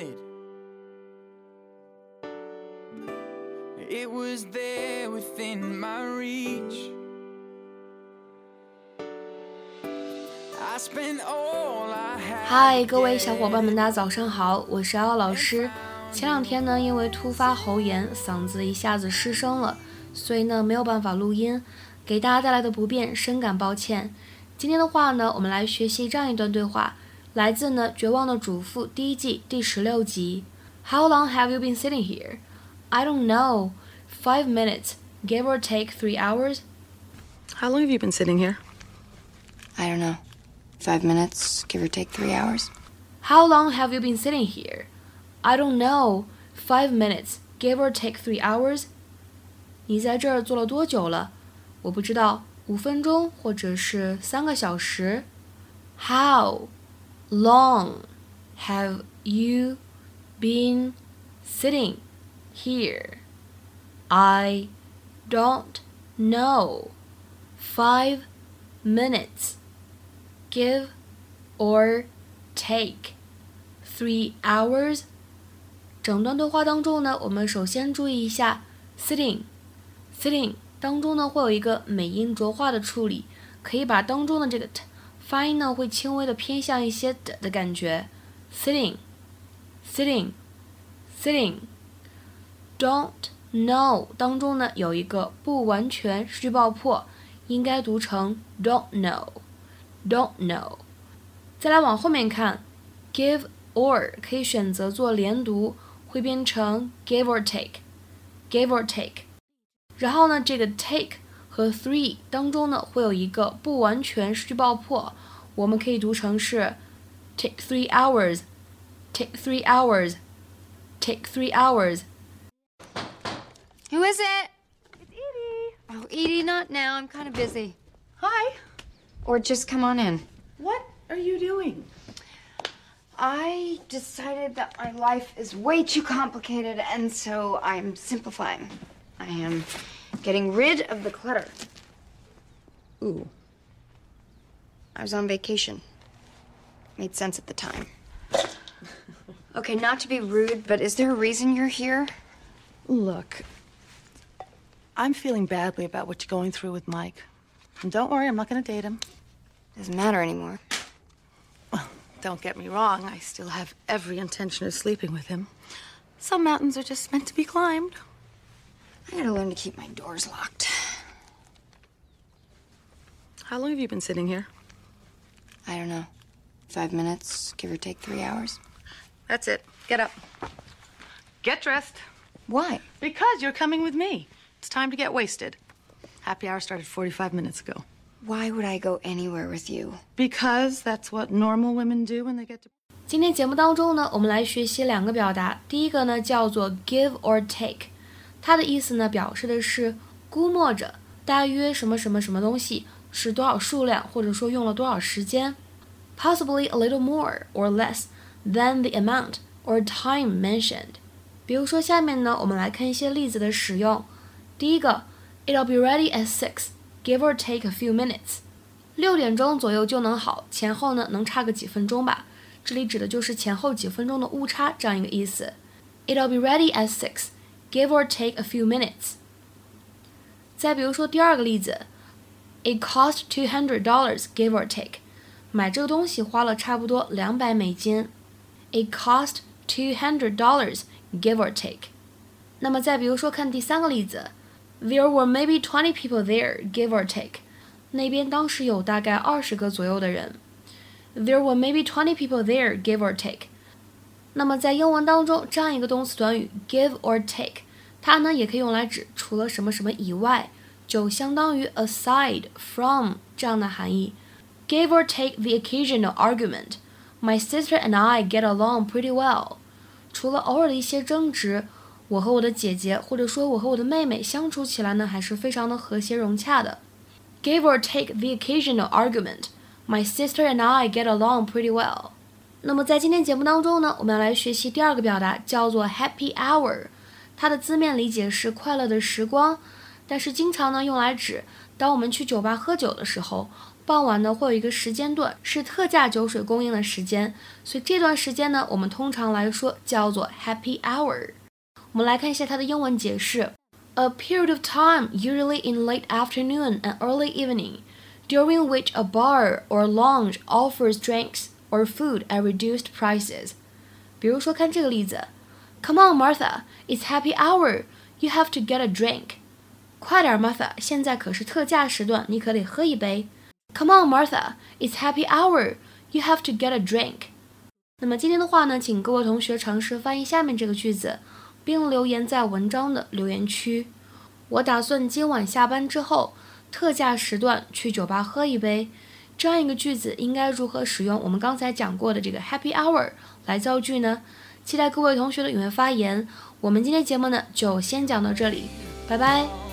wanted. It was there within my reach. I spent all I had. 嗨，各位小伙伴们，大家早上好，我是奥老师。前两天呢，因为突发喉炎，嗓子一下子失声了，所以呢没有办法录音，给大家带来的不便深感抱歉。今天的话呢，我们来学习这样一段对话，来自呢《绝望的主妇》第一季第十六集。How long have you been sitting here? I don't know. Five minutes, give or take three hours. How long have you been sitting here? I don't know. Five minutes, give or take three hours. How long have you been sitting here? I don't know. Five minutes, give or take three hours. 你在这儿坐了多久了？我不知道，五分钟或者是三个小时。How long have you been sitting here? I don't know. Five minutes. Give or take three hours. 整段对话当中呢，我们首先注意一下 sitting sitting 当中呢会有一个美音浊化的处理，可以把当中的这个 t 发音呢会轻微的偏向一些的的感觉。sitting sitting sitting don't know 当中呢有一个不完全失去爆破，应该读成 don't know don't know。再来往后面看，give or 可以选择做连读，会变成 give or take give or take。然后呢，这个 take 和 three 当中呢会有一个不完全失去爆破，我们可以读成是 take three hours take three hours take three hours。 Who is it? It's Edie. Oh, Edie, not now. I'm kind of busy. Hi. Or just come on in. What are you doing? I decided that my life is way too complicated, and so I'm simplifying. I am getting rid of the clutter. Ooh. I was on vacation. Made sense at the time. Okay, not to be rude, but is there a reason you're here? Look, I'm feeling badly about what you're going through with Mike. And don't worry, I'm not going to date him. Doesn't matter anymore. Well, don't get me wrong, I still have every intention of sleeping with him. Some mountains are just meant to be climbed. I gotta learn to keep my doors locked. How long have you been sitting here? I don't know. Five minutes, give or take three hours. That's it. Get up. Get dressed. Why? Because you're coming with me. It's time to get wasted. Happy hour started 45 minutes ago. Why would I go anywhere with you? Because that's what normal women do when they get to. 今天节目当中呢，我们来学习两个表达。第一个呢叫做 give or take， 它的意思呢表示的是估摸着大约什么什么什么东西是多少数量，或者说用了多少时间，possibly a little more or less than the amount or time mentioned。比如说下面呢，我们来看一些例子的使用。第一个，It'll be ready at six, give or take a few minutes。六点钟左右就能好，前后呢能差个几分钟吧。这里指的就是前后几分钟的误差这样一个意思。It'll be ready at six, give or take a few minutes。再比如说第二个例子，It cost two hundred dollars, give or take。买这个东西花了差不多两百美金。It cost two hundred dollars, give or take。那么再比如说看第三个例子，There were maybe twenty people there, give or take。那边当时有大概二十个左右的人。There were maybe twenty people there, give or take。 那么在英文当中，这样一个动词短语 give or take，它呢也可以用来指除了什么什么以外，就相当于 aside from 这样的含义。Give or take the occasional argument, my sister and I get along pretty well。除了偶尔的一些争执，我和我的姐姐或者说我和我的妹妹相处起来呢，还是非常的和谐融洽的。Give or take the occasional argument。My sister and I get along pretty well。 那么在今天节目当中呢，我们要来学习第二个表达，叫做 happy hour。它的字面理解是快乐的时光，但是经常呢用来指当我们去酒吧喝酒的时候，傍晚呢会有一个时间段是特价酒水供应的时间，所以这段时间呢，我们通常来说叫做 happy hour。我们来看一下它的英文解释：a period of time usually in late afternoon and early evening, during which a bar or lounge offers drinks or food at reduced prices。比如说，看这个例子：Come on, Martha, it's happy hour. You have to get a drink. 快点，Martha，现在可是特价时段，你可得喝一杯。Come on, Martha, it's happy hour. You have to get a drink. 那么今天的话呢，请各位同学尝试翻译下面这个句子，并留言在文章的留言区。我打算今晚下班之后，特价时段去酒吧喝一杯。 这样一个句子应该如何使用我们刚才讲过的这个 happy hour 来造句呢？期待各位同学的踊跃发言。我们今天节目呢就先讲到这里，拜拜。